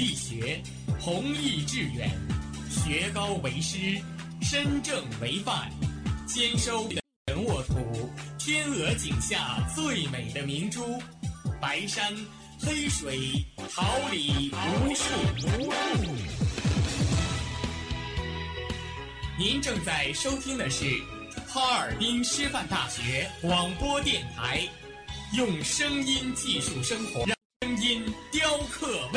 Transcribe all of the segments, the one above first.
力学，弘毅致远，学高为师，身正为范，兼收人沃土，天鹅颈下最美的明珠，白山黑水，桃李无数无数。您正在收听的是哈尔滨师范大学广播电台，用声音技术生活，让声音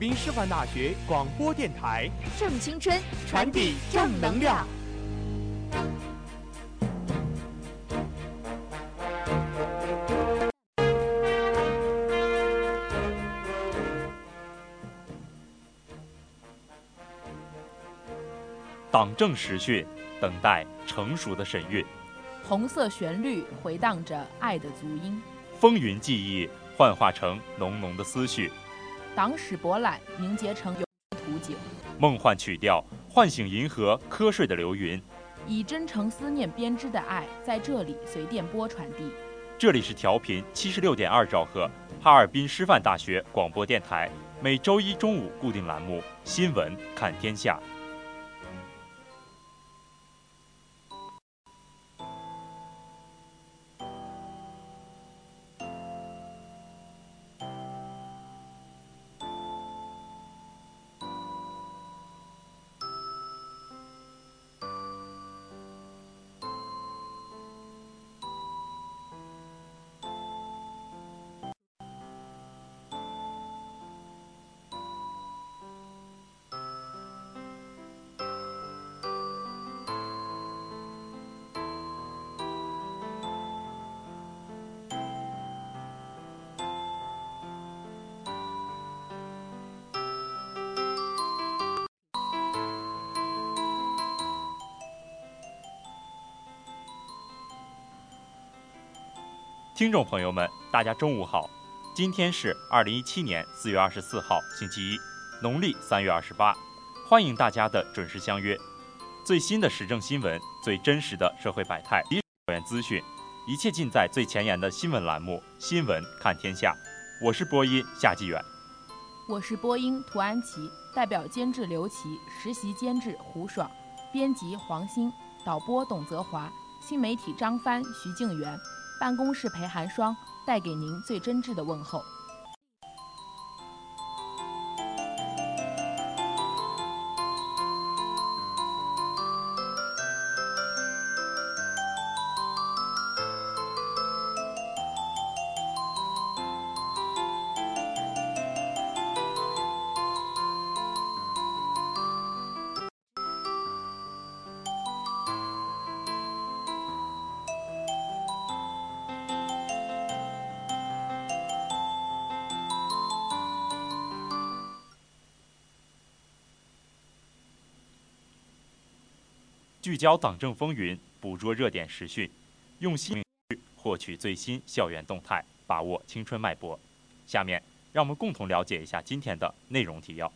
滨师范大学广播电台。正青春，传递正能量。党政实训，等待成熟的审阅；红色旋律回荡着爱的足音，风云记忆幻化成浓浓的思绪；党史博览凝结成游图景，梦幻曲调唤醒银河瞌睡的流云。以真诚思念编织的爱，在这里随电波传递。这里是调频七十六点二兆赫，哈尔滨师范大学广播电台，每周一中午固定栏目《新闻看天下》。听众朋友们，大家中午好，今天是二零一七年四月二十四号，星期一，农历三月二十八，欢迎大家的准时相约。最新的时政新闻，最真实的社会百态，校园资讯，一切尽在最前沿的新闻栏目《新闻看天下》。我是播音夏继远，我是播音涂安琪，代表监制刘琦，实习监制胡爽，编辑黄鑫，导播董泽华，新媒体张帆、徐静媛。办公室陪寒霜，带给您最真挚的问候。焦党政风云，捕捉热点时讯，用心获取最新校园动态，把握青春脉搏。下面，让我们共同了解一下今天的内容提要。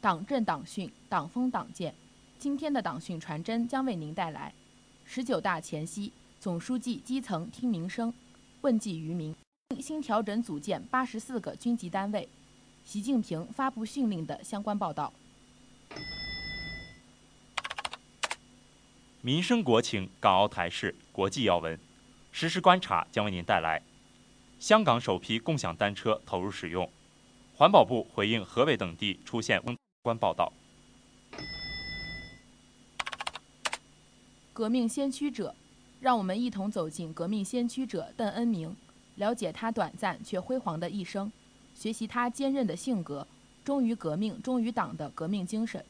党政党训，党风党建。今天的党训传真将为您带来：十九大前夕，总书记基层听民生，问计于民，新调整组建八十四个军级单位。习近平发布训令的相关报道。民生国情、港澳台事、国际要闻，实时观察将为您带来。香港首批共享单车投入使用，环保部回应河北等地出现相关报道。革命先驱者，让我们一同走进革命先驱者邓恩铭，了解他短暂却辉煌的一生，学习他坚韧的性格、忠于革命、忠于党的革命精神。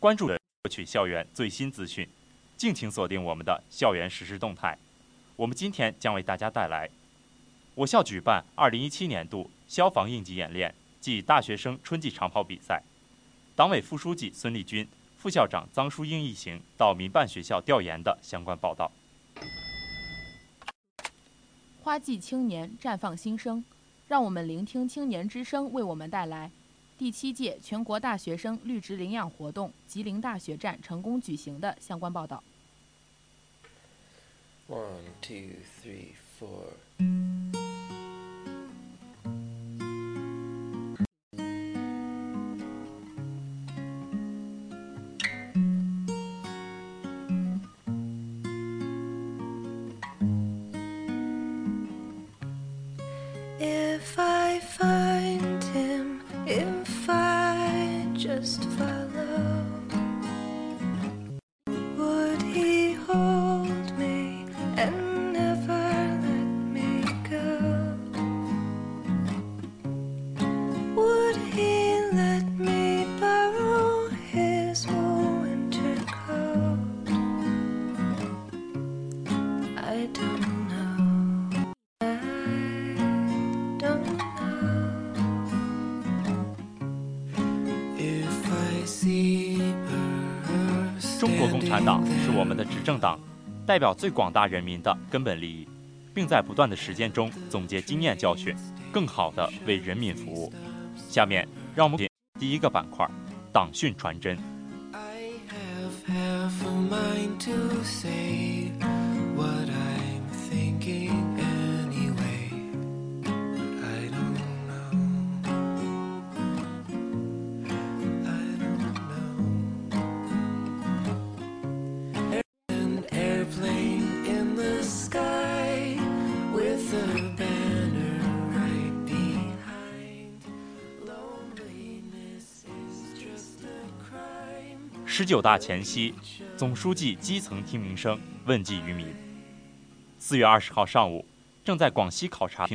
关注获取校园最新资讯，敬请锁定我们的校园实时动态。我们今天将为大家带来：我校举办2017年度消防应急演练暨大学生春季长跑比赛。党委副书记孙立军、副校长臧淑英一行到民办学校调研的相关报道。花季青年绽放新生，让我们聆听青年之声为我们带来。第七届全国大学生绿植领养活动吉林大学站成功举行的相关报道。产党是我们的执政党，代表最广大人民的根本利益，并在不断的实践中总结经验教训，更好地为人民服务。下面，让我们第一个板块——党训传真。I have half a mind to say 十九大前夕，总书记基层听民生，问计于民。四月二十号上午，正在广西考察，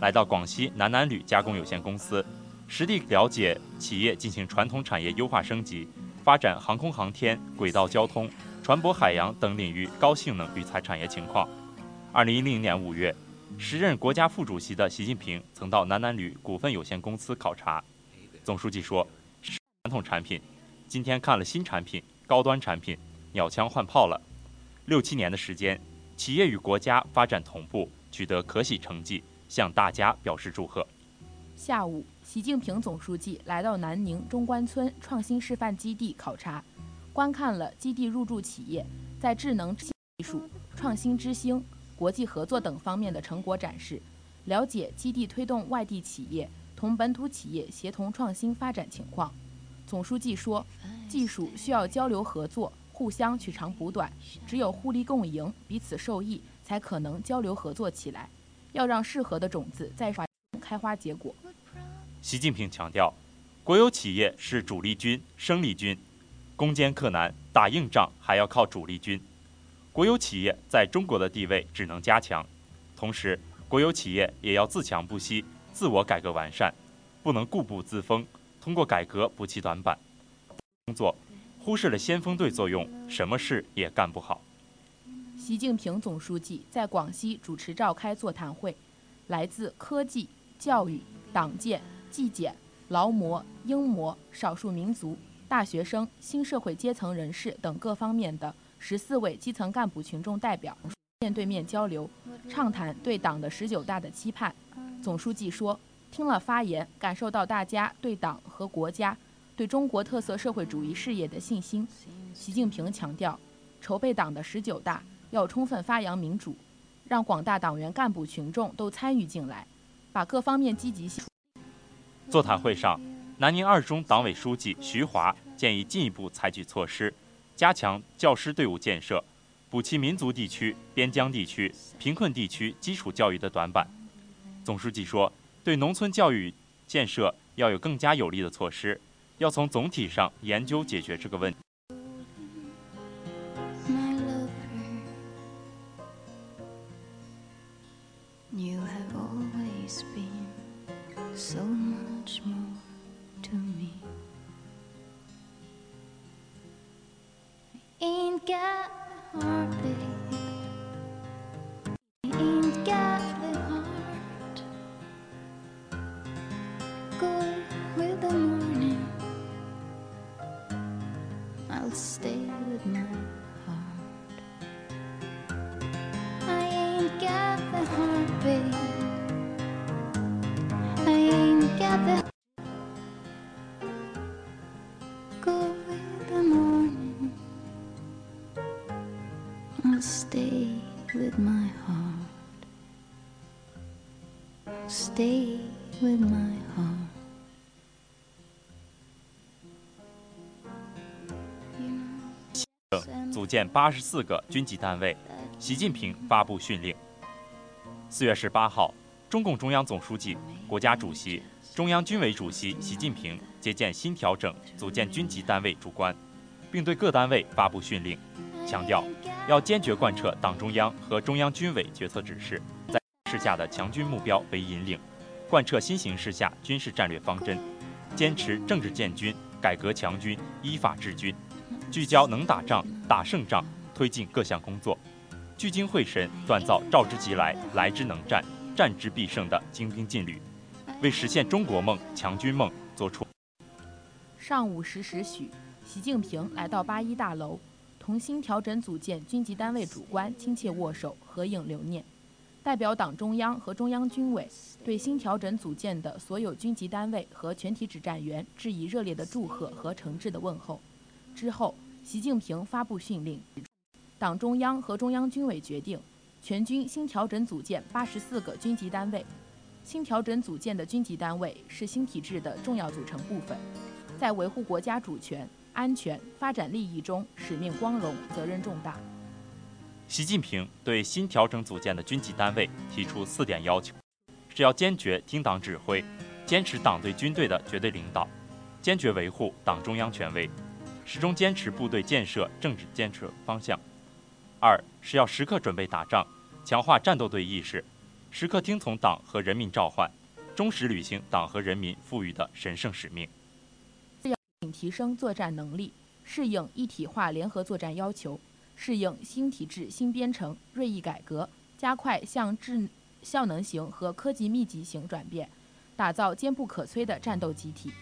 来到广西南南铝加工有限公司，实地了解企业进行传统产业优化升级，发展航空航天、轨道交通、船舶海洋等领域高性能铝材产业情况。二零一零年五月，时任国家副主席的习近平曾到南南铝股份有限公司考察，总书记说：“传统产品。”今天看了新产品、高端产品，鸟枪换炮了。六七年的时间，企业与国家发展同步，取得可喜成绩，向大家表示祝贺。下午，习近平总书记来到南宁中关村创新示范基地考察，观看了基地入驻企业在智能技术、创新之星、国际合作等方面的成果展示，了解基地推动外地企业同本土企业协同创新发展情况。总书记说，技术需要交流合作，互相取长补短，只有互利共赢，彼此受益，才可能交流合作起来。要让适合的种子在开花结果。习近平强调，国有企业是主力军、生力军，攻坚克难、打硬仗还要靠主力军。国有企业在中国的地位只能加强，同时，国有企业也要自强不息，自我改革完善，不能固步自封。通过改革补齐短板，工作忽视了先锋队作用，什么事也干不好。习近平总书记在广西主持召开座谈会，来自科技、教育、党建、纪检、劳模、英模、少数民族、大学生、新社会阶层人士等各方面的十四位基层干部群众代表面对面交流，畅谈对党的十九大的期盼。总书记说。听了发言，感受到大家对党和国家、对中国特色社会主义事业的信心。习近平强调，筹备党的十九大要充分发扬民主，让广大党员干部群众都参与进来，把各方面积极性。座谈会上，南宁二中党委书记徐华建议进一步采取措施，加强教师队伍建设，补齐民族地区、边疆地区、贫困地区基础教育的短板。总书记说，对农村教育建设要有更加有力的措施，要从总体上研究解决这个问题。my lover. You stay with my heart. You know, 组建八十四个军级单位，习近平发布训令。四月十八号，中共中央总书记、国家主席、中央军委主席习近平接见新调整组建军级单位主官，并对各单位发布训令，强调要坚决贯彻党中央和中央军委决策指示，在市下的强军目标为引领，贯彻新形势下军事战略方针，坚持政治建军、改革强军、依法治军。聚焦能打仗、打胜仗，推进各项工作，聚精会神锻造召之即来、来之能战、战之必胜的精兵劲旅，为实现中国梦、强军梦做出。上午十时许，习近平来到八一大楼，同新调整组建军级单位主官亲切握手、合影留念。代表党中央和中央军委对新调整组建的所有军级单位和全体指战员致以热烈的祝贺和诚挚的问候。之后，习近平发布训令，党中央和中央军委决定，全军新调整组建八十四个军级单位。新调整组建的军级单位是新体制的重要组成部分，在维护国家主权、安全、发展利益中使命光荣、责任重大。习近平对新调整组建的军级单位提出四点要求：是要坚决听党指挥，坚持党对军队的绝对领导，坚决维护党中央权威。始终坚持部队建设政治建设方向。二是要时刻准备打仗，强化战斗队意识，时刻听从党和人民召唤，忠实履行党和人民赋予的神圣使命。四要提升作战能力，适应一体化联合作战要求，适应新体制新编程，锐意改革，加快向智效能型和科技密集型转变，打造坚不可摧的战斗集体。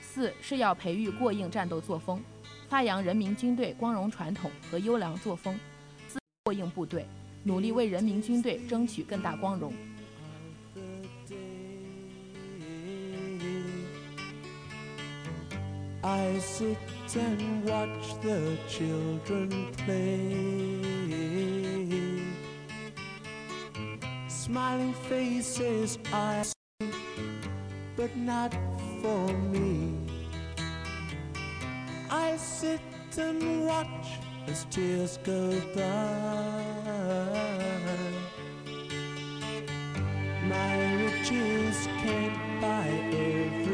四是要培育过硬战斗作风。发扬人民军队光荣传统和优良作风，自过硬部队，努力为人民军队争取更大光荣。I sit and watch the children play. Smiling faces I see, but not for me. I sit and watch as tears go by. My riches can't buy everything.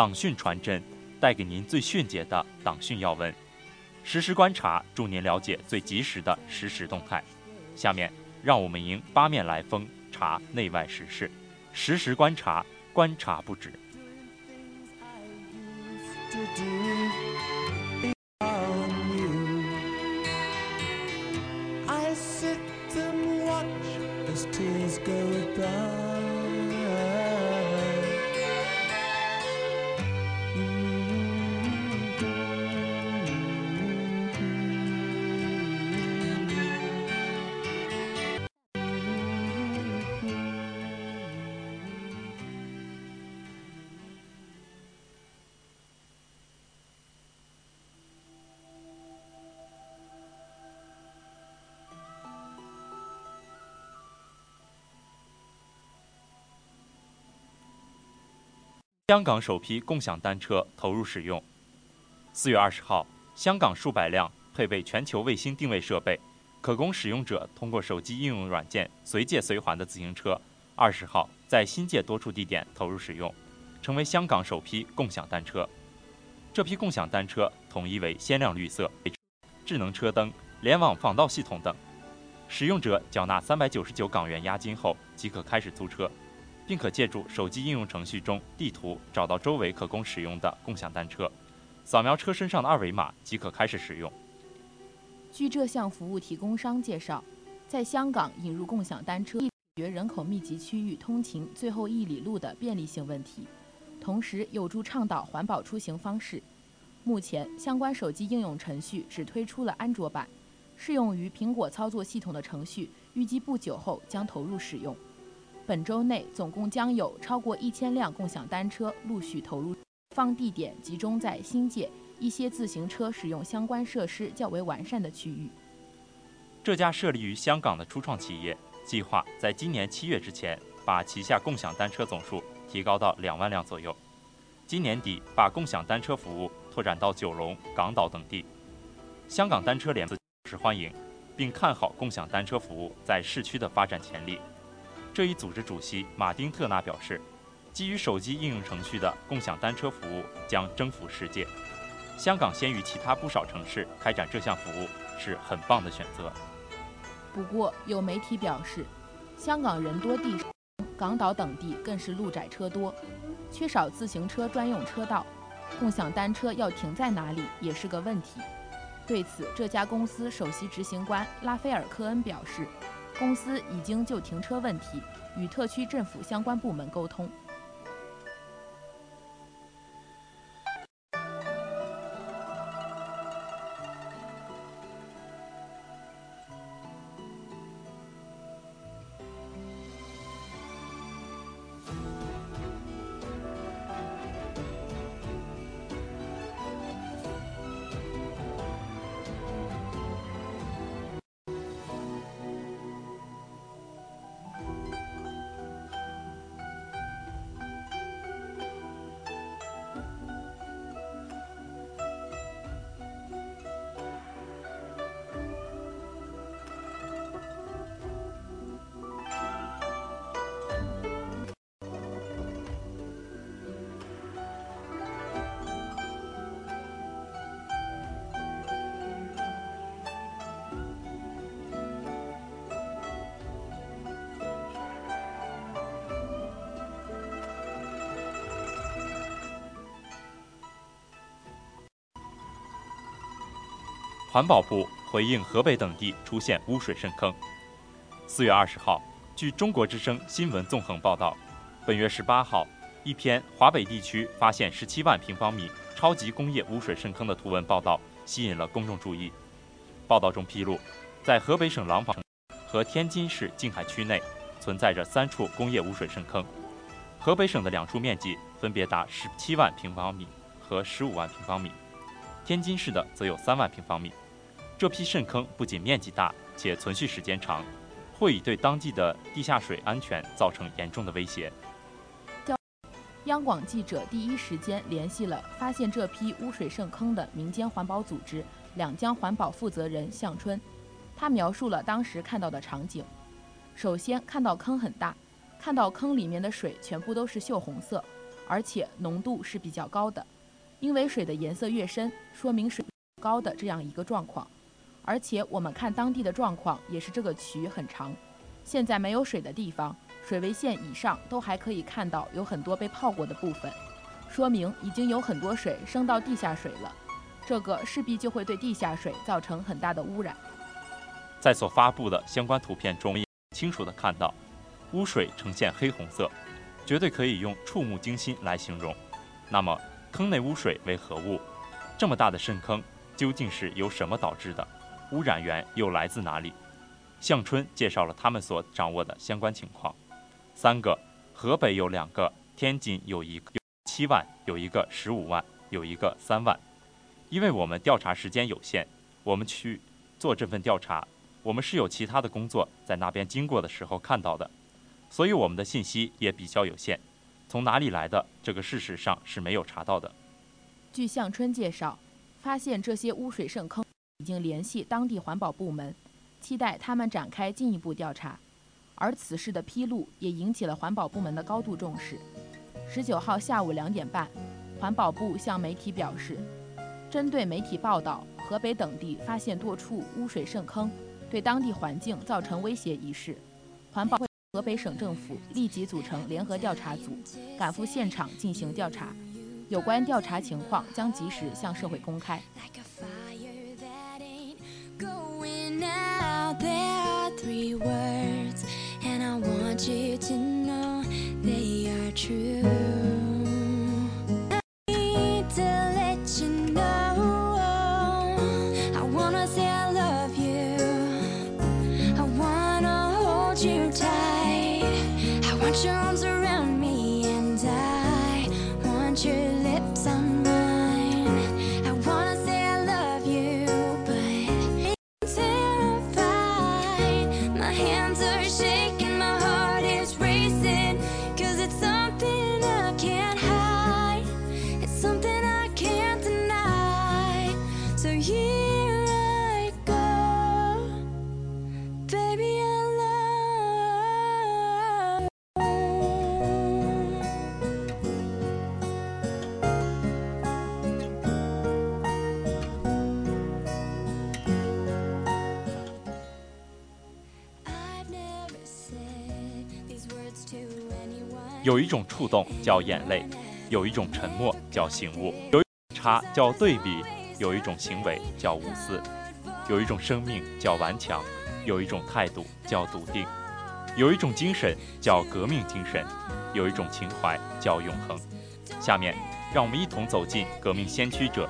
党讯传真，带给您最迅捷的党讯要闻。实时观察，助您了解最及时的实时动态。下面，让我们迎八面来风，查内外时事，实时观察，观察不止。香港首批共享单车投入使用。四月二十号，香港数百辆配备全球卫星定位设备、可供使用者通过手机应用软件随借随还的自行车，二十号在新界多处地点投入使用，成为香港首批共享单车。这批共享单车统一为鲜亮绿色、智能车灯、联网防盗系统等。使用者缴纳三百九十九港元押金后即可开始租车。并可借助手机应用程序中地图找到周围可供使用的共享单车，扫描车身上的二维码即可开始使用。据这项服务提供商介绍，在香港引入共享单车，解决人口密集区域通勤最后一里路的便利性问题，同时有助倡导环保出行方式。目前，相关手机应用程序只推出了安卓版，适用于苹果操作系统的程序预计不久后将投入使用。本周内总共将有超过一千辆共享单车陆续投入，放地点集中在新界一些自行车使用相关设施较为完善的区域。这家设立于香港的初创企业计划在今年七月之前，把旗下共享单车总数提高到两万辆左右。今年底把共享单车服务拓展到九龙、港岛等地。香港单车联表示欢迎，并看好共享单车服务在市区的发展潜力。这一组织主席马丁特纳表示，基于手机应用程序的共享单车服务将征服世界。香港先于其他不少城市开展这项服务是很棒的选择。不过，有媒体表示，香港人多地少，港岛等地更是路窄车多，缺少自行车专用车道，共享单车要停在哪里也是个问题。对此，这家公司首席执行官拉斐尔·科恩表示。公司已经就停车问题与特区政府相关部门沟通。环保部回应河北等地出现污水渗坑。四月二十号，据中国之声新闻纵横报道，本月十八号，一篇华北地区发现十七万平方米超级工业污水渗坑的图文报道吸引了公众注意。报道中披露，在河北省廊坊和天津市静海区内存在着三处工业污水渗坑，河北省的两处面积分别达十七万平方米和十五万平方米，天津市的则有三万平方米。这批渗坑不仅面积大，且存续时间长，会以对当地的地下水安全造成严重的威胁。央广记者第一时间联系了发现这批污水渗坑的民间环保组织两江环保负责人向春，他描述了当时看到的场景。首先看到坑很大，看到坑里面的水全部都是锈红色，而且浓度是比较高的。因为水的颜色越深，说明水高的这样一个状况。而且我们看当地的状况，也是这个渠很长。现在没有水的地方，水位线以上都还可以看到有很多被泡过的部分，说明已经有很多水升到地下水了。这个势必就会对地下水造成很大的污染。在所发布的相关图片中，清楚地看到污水呈现黑红色，绝对可以用触目惊心来形容。那么，坑内污水为何物？这么大的深坑究竟是由什么导致的？污染源又来自哪里？向春介绍了他们所掌握的相关情况：三个，河北有两个，天津有一个七万，有一个十五万，有一个三万。因为我们调查时间有限，我们去做这份调查，我们是有其他的工作在那边经过的时候看到的，所以我们的信息也比较有限。从哪里来的这个事实上是没有查到的。据向春介绍，发现这些污水渗坑，已经联系当地环保部门，期待他们展开进一步调查。而此事的披露也引起了环保部门的高度重视。十九号下午两点半，环保部向媒体表示。针对媒体报道，河北等地发现多处污水渗坑，对当地环境造成威胁一事，环保会河北省政府立即组成联合调查组，赶赴现场进行调查。有关调查情况将及时向社会公开。有一种触动叫眼泪，有一种沉默叫醒悟，有一种差叫对比，有一种行为叫无私，有一种生命叫顽强，有一种态度叫笃定，有一种精神叫革命精神，有一种情怀叫永恒。下面，让我们一同走进革命先驱者，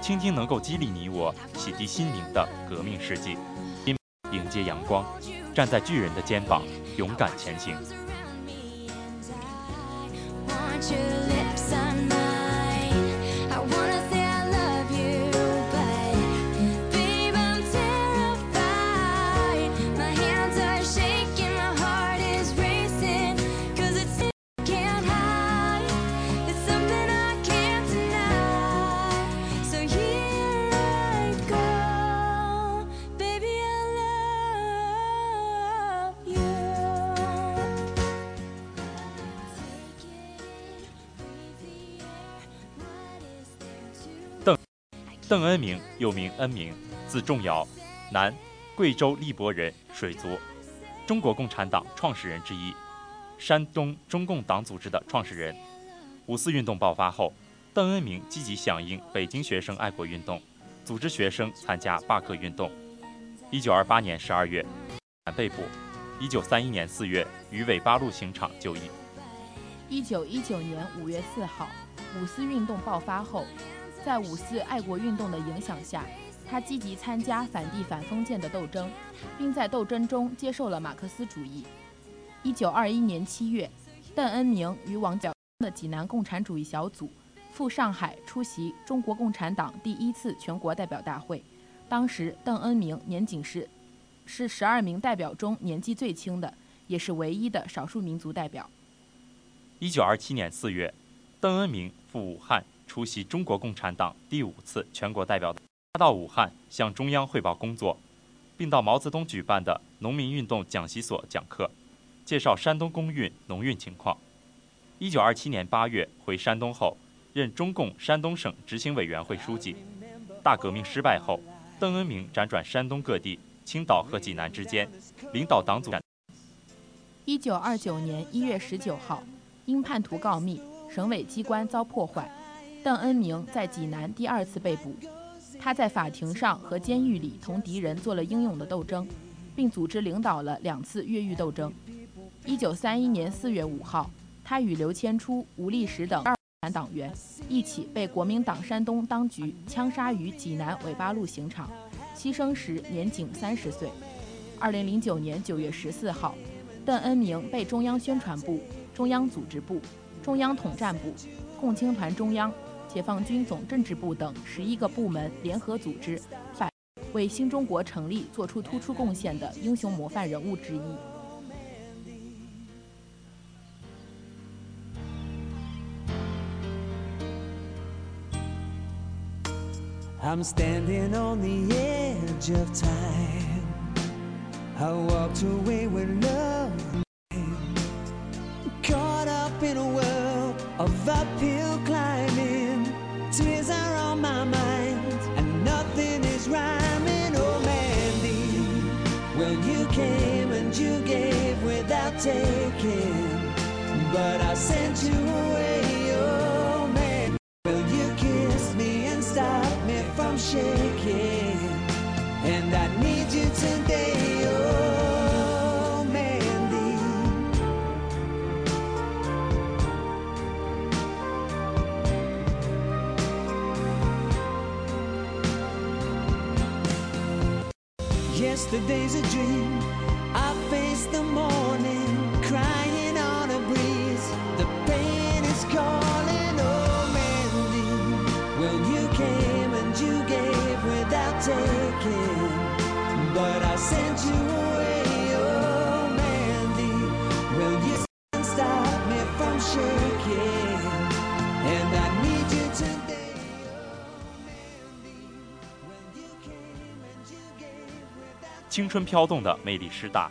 倾听能够激励你我、洗涤心灵的革命事迹，迎接阳光，站在巨人的肩膀，勇敢前行。your lips on mine. 邓恩铭又名恩铭，字仲尧，男，贵州荔波人，水族，中国共产党创始人之一，山东中共党组织的创始人。五四运动爆发后，邓恩铭积极响应北京学生爱国运动，组织学生参加罢课运动。一九二八年十二月被捕，一九三一年四月于尾八路刑场就义。一九一九年五月四号，五四运动爆发后。在五四爱国运动的影响下，他积极参加反帝反封建的斗争，并在斗争中接受了马克思主义。一九二一年七月，邓恩铭与王角的济南共产主义小组赴上海出席中国共产党第一次全国代表大会。当时，邓恩铭年仅是是十二名代表中年纪最轻的，也是唯一的少数民族代表。一九二七年四月，邓恩铭赴武汉。出席中国共产党第五次全国代表，他到武汉向中央汇报工作，并到毛泽东举办的农民运动讲习所讲课，介绍山东工运农运情况。一九二七年八月回山东后，任中共山东省执行委员会书记。大革命失败后，邓恩铭辗转山东各地、青岛和济南之间，领导党组。一九二九年一月十九号，因叛徒告密，省委机关遭破坏，邓恩铭在济南第二次被捕。他在法庭上和监狱里同敌人做了英勇的斗争，并组织领导了两次越狱斗争。一九三一年四月五号。他与刘谦初、吴立时等二党党员一起被国民党山东当局枪杀于济南纬八路刑场，牺牲时年仅三十岁。二零零九年九月十四号，邓恩铭被中央宣传部、中央组织部、中央统战部、共青团中央、解放军总政治部等十一个部门联合组织，反为新中国成立做出突出贡献的英雄模范人物之一。I'm standing on the edge of time. I walked away with love. You gave without taking. But I sent you away, oh, man. Well, you kissed me and stopped me from shaking. And I need you today, oh, Mandy. Yesterday's a dream. The morning, crying on a breeze. The pain is calling, oh Mandy. Well, you came and you gave without taking, but I sent you away, oh Mandy. Well, you can't stop me from shaking, and I need you today, oh Mandy. Well, you came and you gave without 青春飘动的魅力师大，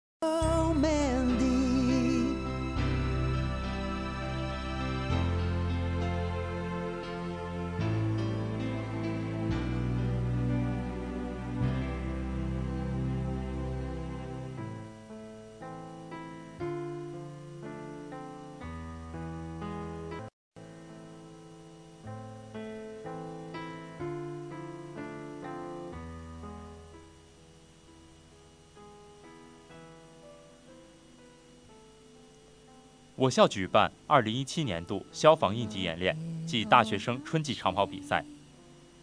我校举办2017年度消防应急演练暨大学生春季长跑比赛，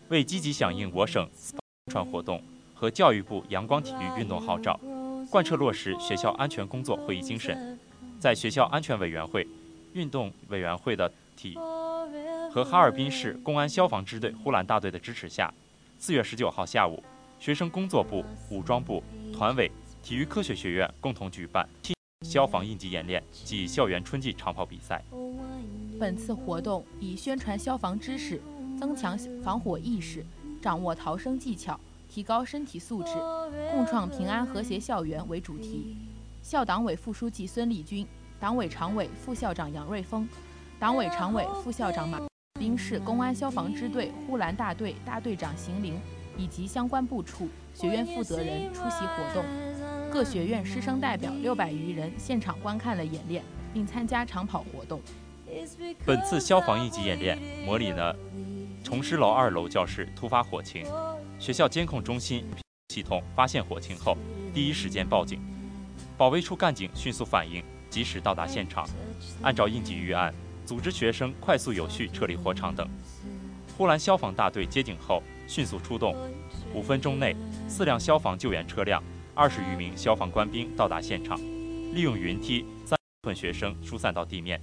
为积极响应我省宣传活动和教育部阳光体育运动号召，贯彻落实学校安全工作会议精神，在学校安全委员会、运动委员会的体和哈尔滨市公安消防支队呼兰大队的支持下，四月十九号下午，学生工作部、武装部、团委、体育科学学院共同举办消防应急演练暨校园春季长跑比赛。本次活动以宣传消防知识、增强防火意识、掌握逃生技巧、提高身体素质、共创平安和谐校园为主题。校党委副书记孙立军、党委常委、副校长杨瑞峰、党委常委、副校长马滨市公安消防支队呼兰大队大队长邢林以及相关部处、学院负责人出席活动。各学院师生代表六百余人现场观看了演练，并参加长跑活动。本次消防应急演练模拟了崇师楼二楼教室突发火情，学校监控中心系统发现火情后，第一时间报警，保卫处干警迅速反应，及时到达现场，按照应急预案，组织学生快速有序撤离火场等。呼兰消防大队接警后迅速出动，五分钟内，四辆消防救援车辆、二十余名消防官兵到达现场，利用云梯将部分学生疏散到地面。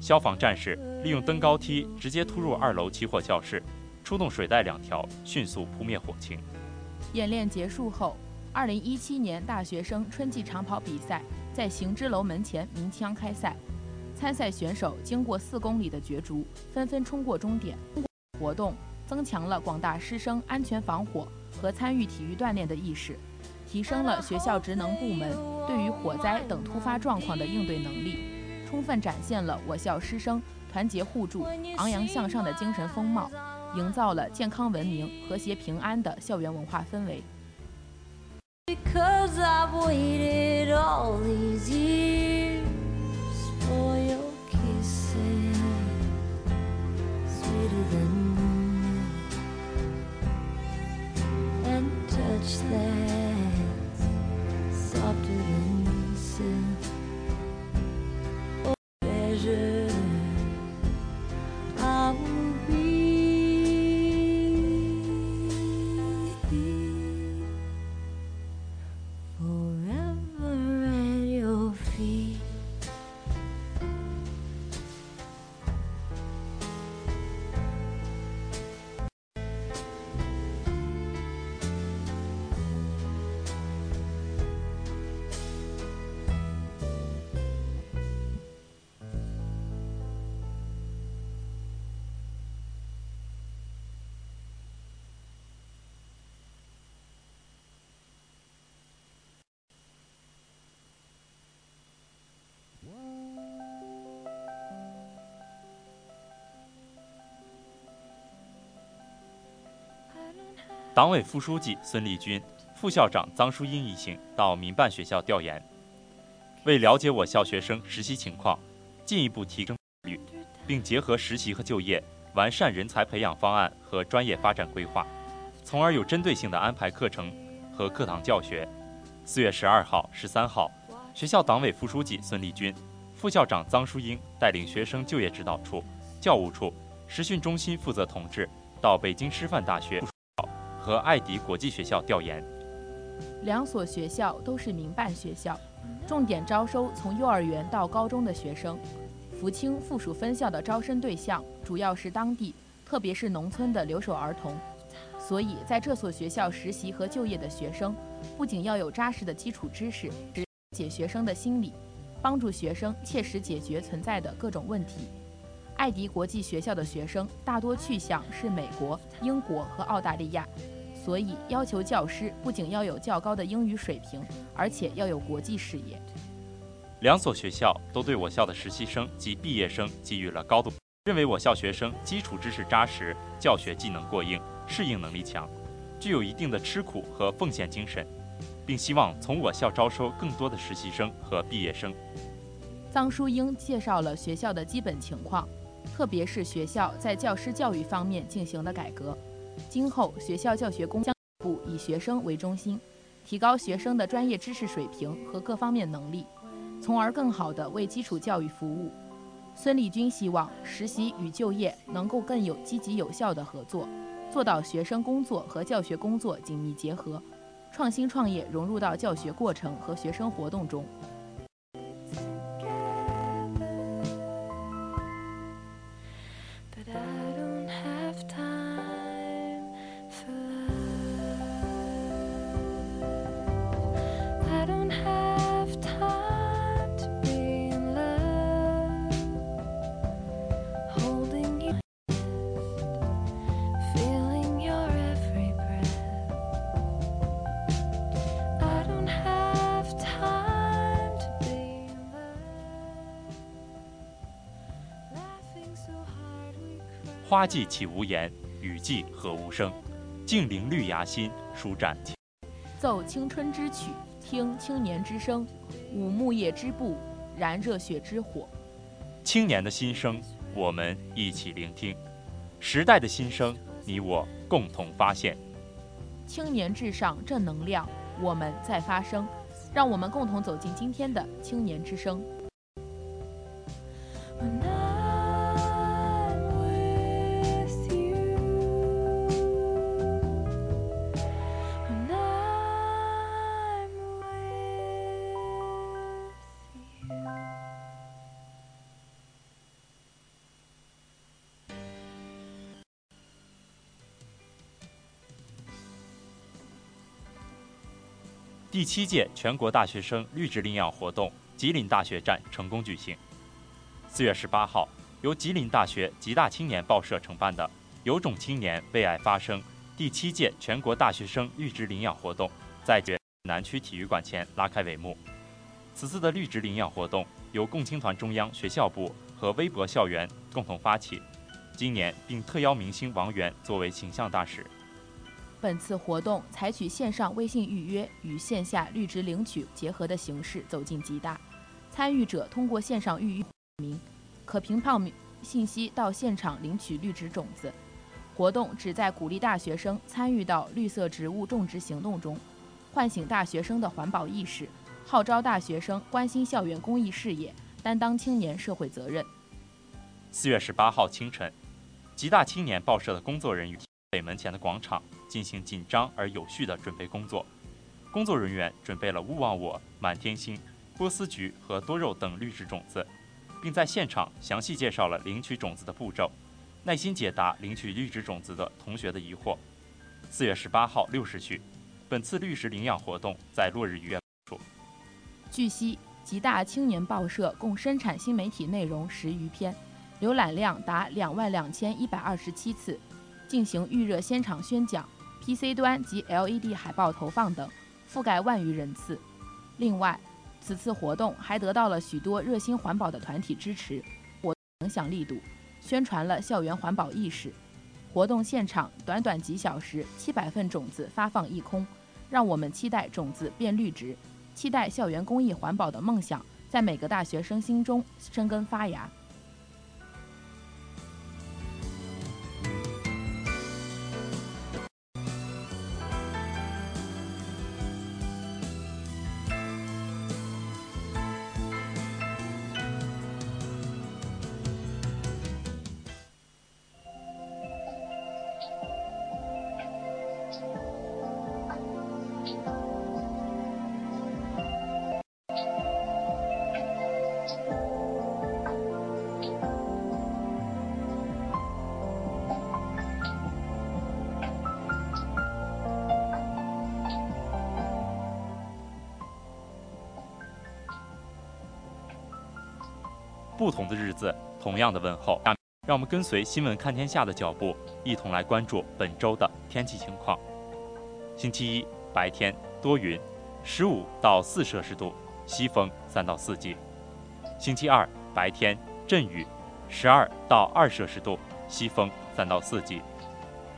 消防战士利用登高梯直接突入二楼起火教室，出动水带两条，迅速扑灭火情。演练结束后，二零一七年大学生春季长跑比赛在行知楼门前鸣枪开赛。参赛选手经过四公里的角逐，纷纷冲过终点。活动增强了广大师生安全防火和参与体育锻炼的意识，提升了学校职能部门对于火灾等突发状况的应对能力，充分展现了我校师生团结互助、昂扬向上的精神风貌，营造了健康文明、和谐平安的校园文化氛围。Because 党委副书记孙立军、副校长臧淑英一行到民办学校调研，为了解我校学生实习情况，进一步提升效率，并结合实习和就业，完善人才培养方案和专业发展规划，从而有针对性地安排课程和课堂教学。四月十二号、十三号，学校党委副书记孙立军、副校长臧淑英带领学生就业指导处、教务处、实训中心负责同志到北京师范大学。和艾迪国际学校调研，两所学校都是民办学校，重点招收从幼儿园到高中的学生。福清附属分校的招生对象主要是当地，特别是农村的留守儿童，所以在这所学校实习和就业的学生，不仅要有扎实的基础知识，了解学生的心理，帮助学生切实解决存在的各种问题。艾迪国际学校的学生大多去向是美国、英国和澳大利亚。所以，要求教师不仅要有较高的英语水平，而且要有国际视野。两所学校都对我校的实习生及毕业生给予了高度，认为我校学生基础知识扎实，教学技能过硬，适应能力强，具有一定的吃苦和奉献精神，并希望从我校招收更多的实习生和毕业生。臧淑英介绍了学校的基本情况，特别是学校在教师教育方面进行的改革。今后学校教学工将部以学生为中心，提高学生的专业知识水平和各方面能力，从而更好地为基础教育服务。孙立军希望实习与就业能够更有积极有效的合作，做到学生工作和教学工作紧密结合，创新创业融入到教学过程和学生活动中。花季岂无言，雨季何无声。静聆绿芽心，舒展奏青春之曲，听青年之声，舞木叶之步，燃热血之火。青年的心声，我们一起聆听；时代的心声，你我共同发现。青年至上，正能量，我们在发声。让我们共同走进今天的青年之声。第七届全国大学生绿植领养活动吉林大学站成功举行。四月十八号，由吉林大学吉大青年报社承办的“有种青年为爱发声”第七届全国大学生绿植领养活动在南区体育馆前拉开帷幕。此次的绿植领养活动由共青团中央学校部和微博校园共同发起，今年并特邀明星王源作为形象大使。本次活动采取线上微信预约与线下绿植领取结合的形式走进吉大，参与者通过线上预约名，可凭报名信息到现场领取绿植种子。活动旨在鼓励大学生参与到绿色植物种植行动中，唤醒大学生的环保意识，号召大学生关心校园公益事业，担当青年社会责任。四月十八号清晨，吉大青年报社的工作人员北门前的广场。进行紧张而有序的准备工作，工作人员准备了勿忘我、满天星、波斯菊和多肉等绿植种子，并在现场详细介绍了领取种子的步骤，耐心解答领取绿植种子的同学的疑惑。四月十八号六时许，本次绿植领养活动在落日医院处。据悉，吉大青年报社共生产新媒体内容十余篇，浏览量达两万两千一百二十七次，进行预热现场宣讲。PC 端及 LED 海报投放等，覆盖万余人次。另外，此次活动还得到了许多热心环保的团体支持，我影响力度，宣传了校园环保意识。活动现场短短几小时，七百份种子发放一空，让我们期待种子变绿植，期待校园公益环保的梦想在每个大学生心中生根发芽。不同的日子，同样的问候。让我们跟随新闻看天下的脚步，一同来关注本周的天气情况。星期一白天多云，十五到四摄氏度，西风三到四级。星期二白天阵雨，十二到二摄氏度，西风三到四级。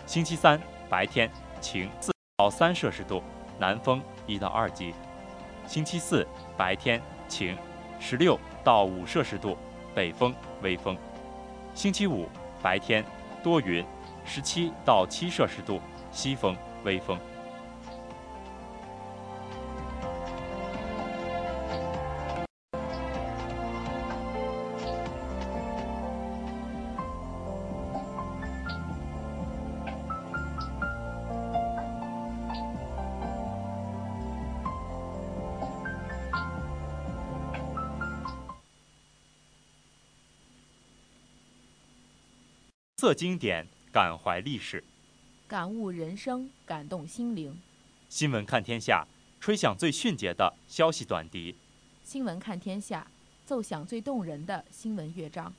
星期三白天晴，四到三摄氏度，南风一到二级。星期四白天晴，十六到五摄氏度。北风微风，星期五白天多云，十七到七摄氏度，西风微风。经典，感怀历史，感悟人生，感动心灵。新闻看天下，吹响最迅捷的消息短笛；新闻看天下，奏响最动人的新闻乐章。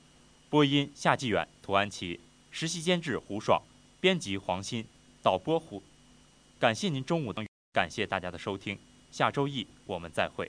播音：夏继远、涂安琪，实习监制：胡爽，编辑：黄鑫，导播：胡。感谢您中午的，感谢大家的收听。下周一我们再会。